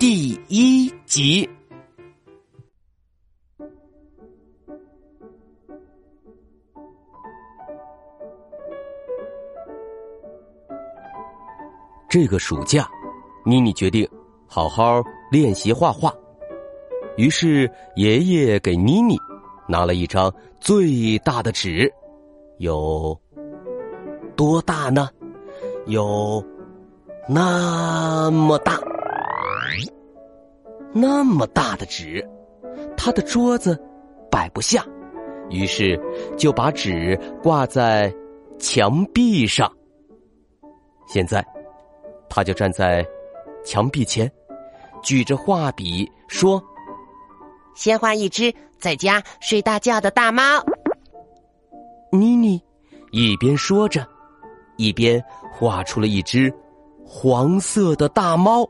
第一集。这个暑假，妮妮决定好好练习画画。于是，爷爷给妮妮拿了一张最大的纸，有多大呢？有那么大，那么大的纸，他的桌子摆不下，于是就把纸挂在墙壁上。现在。他就站在墙壁前，举着画笔说：“先画一只在家睡大觉的大猫。”妮妮一边说着，一边画出了一只黄色的大猫。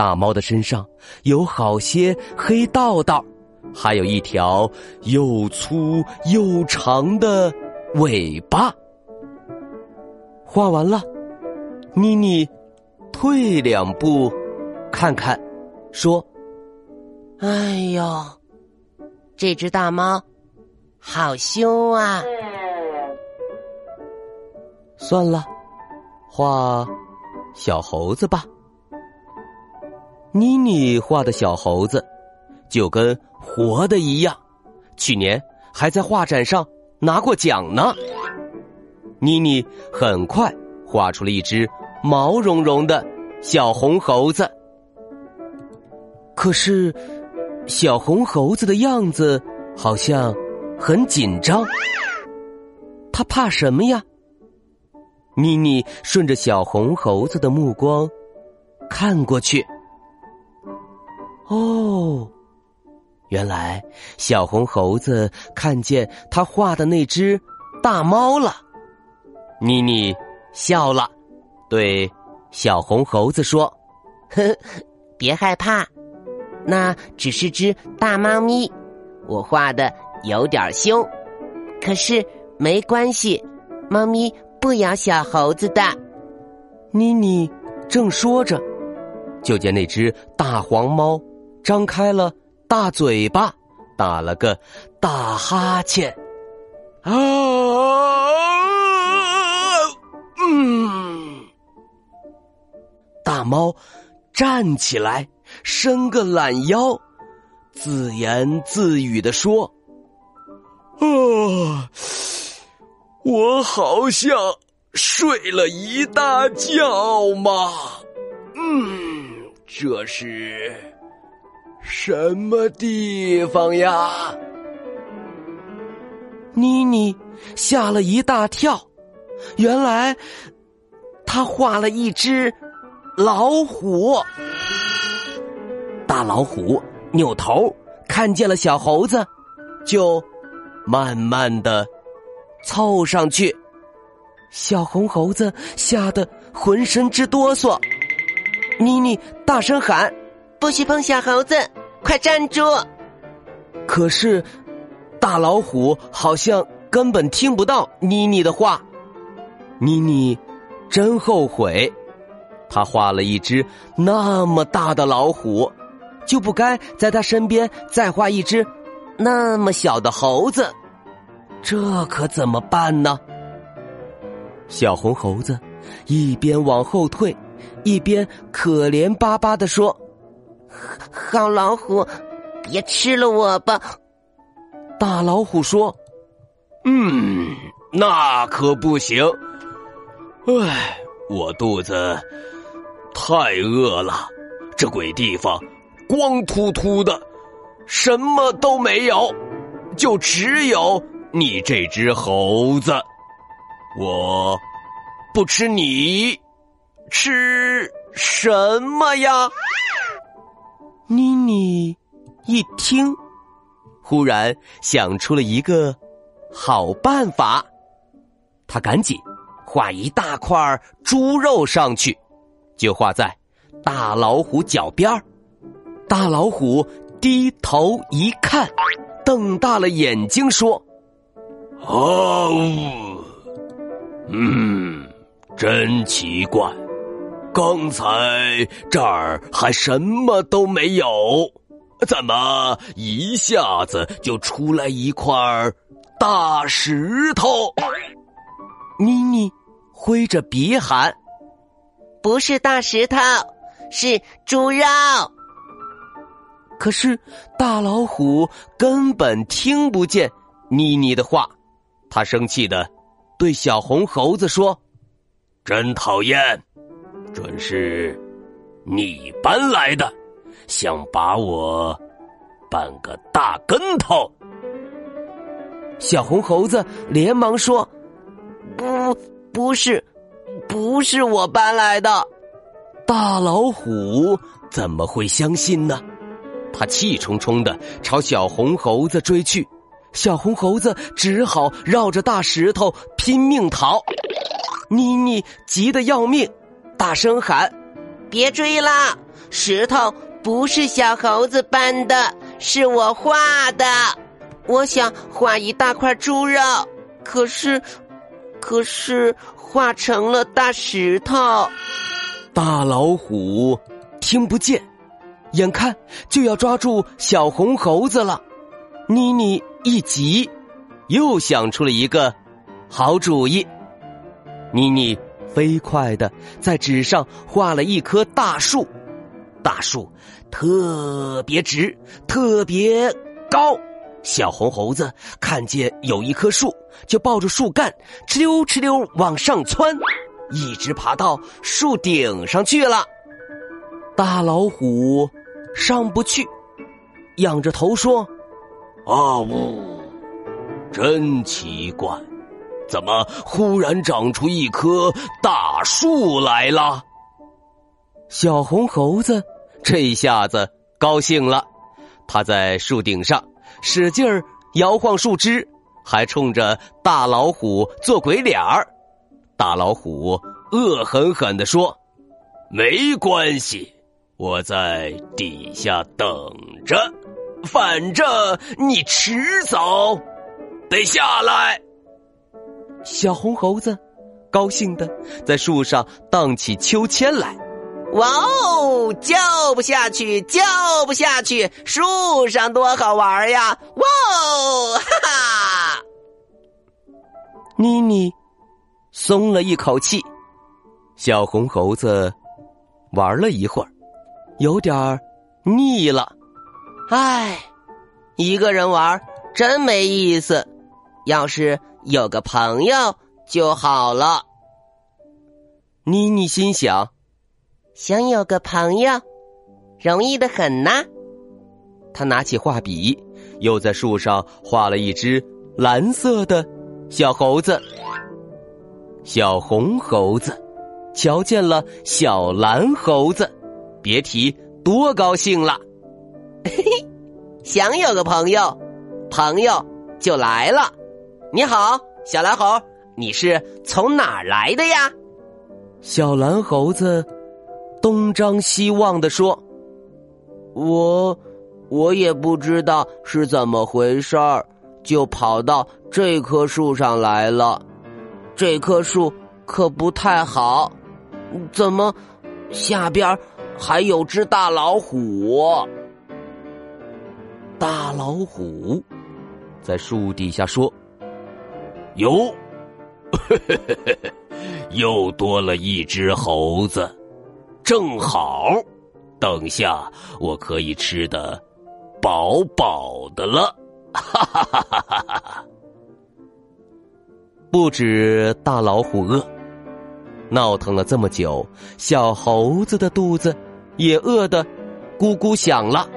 大猫的身上有好些黑道道，还有一条又粗又长的尾巴。画完了。妮妮退两步，看看，说：“哎呦，这只大猫好凶啊！算了，画小猴子吧。”妮妮画的小猴子就跟活的一样，去年还在画展上拿过奖呢。妮妮很快画出了一只。毛茸茸的小红猴子，可是小红猴子的样子好像很紧张。他怕什么呀？妮妮顺着小红猴子的目光看过去，哦，原来小红猴子看见他画的那只大猫了。妮妮笑了。对小红猴子说：“呵呵，别害怕，那只是只大猫咪，我画的有点凶，可是没关系，猫咪不咬小猴子的。”妮妮正说着，就见那只大黄猫张开了大嘴巴，打了个大哈欠，啊！嗯大猫站起来，伸个懒腰，自言自语的说：“啊，我好像睡了一大觉嘛。嗯，这是什么地方呀？”妮妮吓了一大跳，原来他画了一只。老虎，大老虎扭头看见了小猴子，就慢慢的凑上去。小红猴子吓得浑身直哆嗦。妮妮大声喊：“不许碰小猴子，快站住！”可是大老虎好像根本听不到妮妮的话。妮妮真后悔。他画了一只那么大的老虎，就不该在他身边再画一只那么小的猴子，这可怎么办呢？小红猴子一边往后退，一边可怜巴巴的说：“好老虎，别吃了我吧。”大老虎说：“嗯，那可不行。唉，我肚子……”太饿了，这鬼地方光秃秃的，什么都没有，就只有你这只猴子。我不吃你，吃什么呀？妮妮一听，忽然想出了一个好办法。他赶紧画一大块猪肉上去，就画在大老虎脚边大老虎低头一看，瞪大了眼睛说：“哦，嗯，真奇怪。”刚才这儿还什么都没有，怎么一下子就出来一块大石头？妮妮挥着鼻喊：“不是大石头，是猪肉。”可是大老虎根本听不见妮妮的话，他生气的对小红猴子说：“真讨厌！”准是你搬来的，想把我绊个大跟头。小红猴子连忙说：“不，不是，不是我搬来的。”大老虎怎么会相信呢？他气冲冲的朝小红猴子追去，小红猴子只好绕着大石头拼命逃。妮妮急得要命。大声喊：“别追啦！石头不是小猴子搬的，是我画的。我想画一大块猪肉，可是，可是画成了大石头。”大老虎听不见，眼看就要抓住小红猴子了。妮妮一急，又想出了一个好主意。妮妮。飞快的在纸上画了一棵大树，大树特别直，特别高。小红猴子看见有一棵树，就抱着树干哧溜哧溜往上窜，一直爬到树顶上去了。大老虎上不去，仰着头说：“啊呜，真奇怪。”怎么忽然长出一棵大树来了？小红猴子这一下子高兴了，他在树顶上使劲儿摇晃树枝，还冲着大老虎做鬼脸儿。大老虎恶狠狠地说：“没关系，我在底下等着，反正你迟早得下来。”小红猴子高兴的在树上荡起秋千来，哇哦，叫不下去，叫不下去，树上多好玩呀！哇哦，哈哈！妮妮松了一口气。小红猴子玩了一会儿，有点儿腻了。唉，一个人玩真没意思。要是有个朋友就好了。妮妮心想：“想有个朋友，容易的很呐。”他拿起画笔，又在树上画了一只蓝色的小猴子。小红猴子瞧见了小蓝猴子，别提多高兴了。嘿嘿，想有个朋友，朋友就来了。你好，小蓝猴，你是从哪儿来的呀？小蓝猴子东张西望的说：“我，我也不知道是怎么回事儿，就跑到这棵树上来了。这棵树可不太好，怎么下边还有只大老虎？大老虎在树底下说。”哟，又多了一只猴子，正好，等下我可以吃的饱饱的了。哈哈哈哈哈哈！不止大老虎饿，闹腾了这么久，小猴子的肚子也饿得咕咕响了。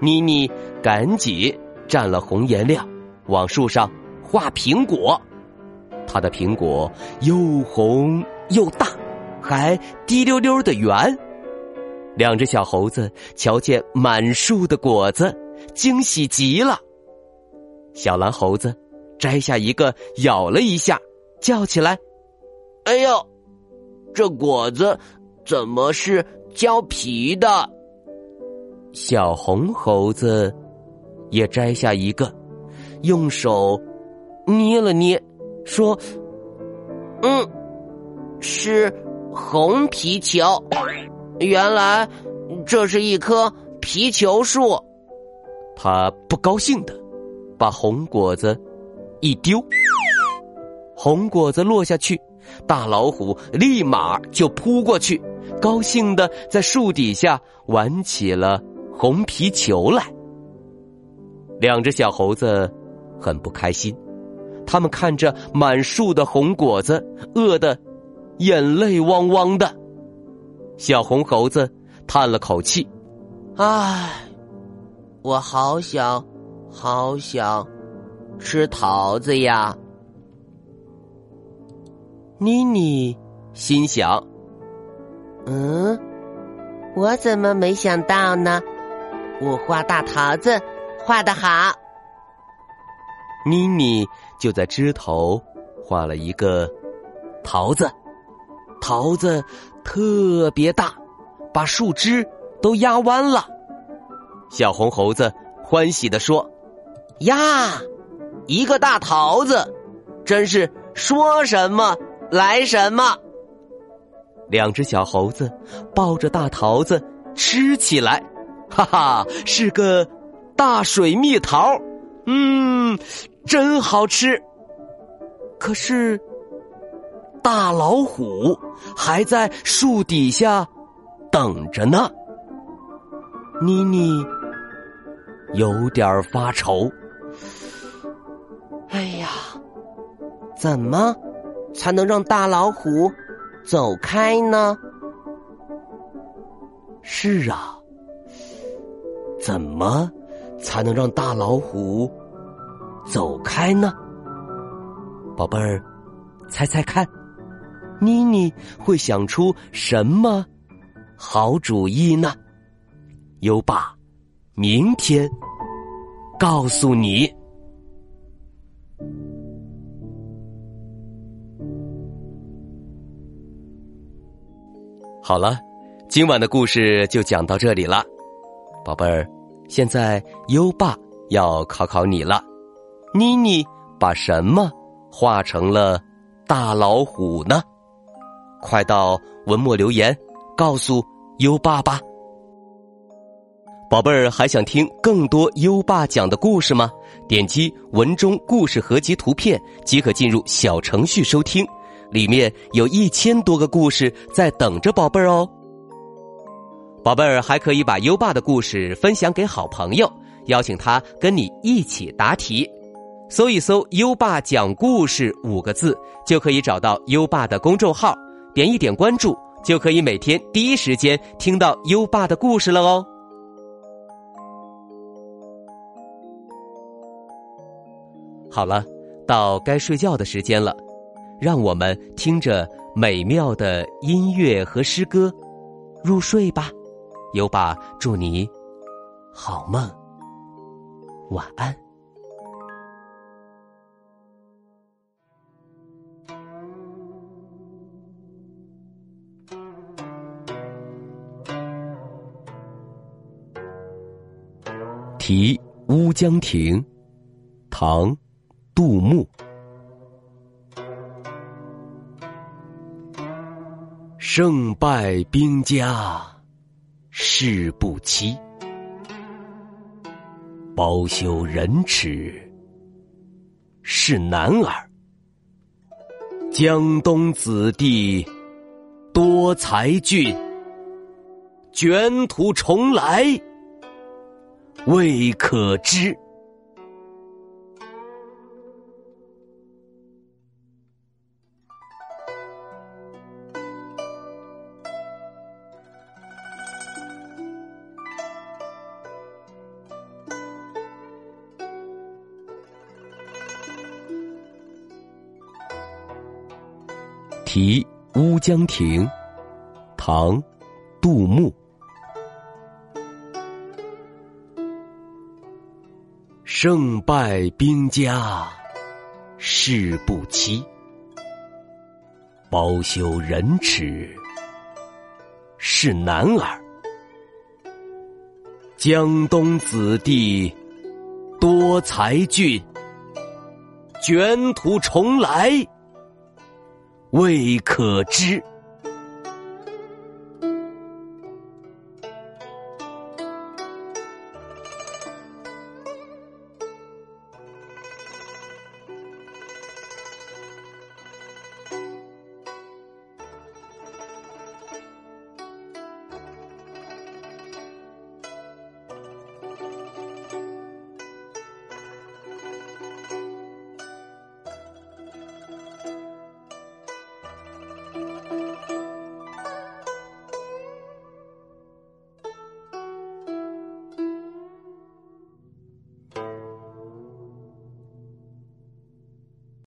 妮妮赶紧蘸了红颜料，往树上。画苹果，它的苹果又红又大，还滴溜溜的圆。两只小猴子瞧见满树的果子，惊喜极了。小蓝猴子摘下一个，咬了一下，叫起来：“哎呦，这果子怎么是胶皮的？”小红猴子也摘下一个，用手捏了捏，说：“嗯，是红皮球。”原来这是一棵皮球树，他不高兴的把红果子一丢，红果子落下去，大老虎立马就扑过去，高兴的在树底下玩起了红皮球来。两只小猴子很不开心，他们看着满树的红果子，饿得眼泪汪汪的。小红猴子叹了口气：“唉，我好想，好想吃桃子呀。”妮妮心想：“嗯，我怎么没想到呢？我画大桃子画的好。”妮妮就在枝头画了一个桃子，桃子。特别大，把树枝都压弯了。小红猴子欢喜的说：“呀，一个大桃子，真是说什么来什么。”两只小猴子抱着大桃子吃起来，哈哈，是个大水蜜桃，嗯，真好吃。可是。大老虎还在树底下等着呢。妮妮有点发愁。哎呀，怎么才能让大老虎走开呢？是啊，怎么才能让大老虎走开呢？宝贝儿，猜猜看。妮妮会想出什么好主意呢？优爸，明天告诉你。好了，今晚的故事就讲到这里了，宝贝儿。现在优爸要考考你了，妮妮把什么画成了大老虎呢？快到文末留言，告诉优爸吧。宝贝儿，还想听更多优爸讲的故事吗？点击文中故事合集图片即可进入小程序收听，里面有一千多个故事在等着宝贝儿哦。宝贝儿还可以把优爸的故事分享给好朋友，邀请他跟你一起答题。搜一搜“优爸讲故事”五个字，就可以找到优爸的公众号。点一点关注，就可以每天第一时间听到优爸的故事了哦。好了，到该睡觉的时间了，让我们听着美妙的音乐和诗歌入睡吧。优爸祝你好梦，晚安。《题乌江亭》唐·杜牧。胜败兵家事不期，包羞忍耻是男儿。江东子弟多才俊，卷土重来。未可知。题乌江亭唐杜牧。胜败兵家事不期包羞忍耻是男儿江东子弟多才俊卷土重来未可知。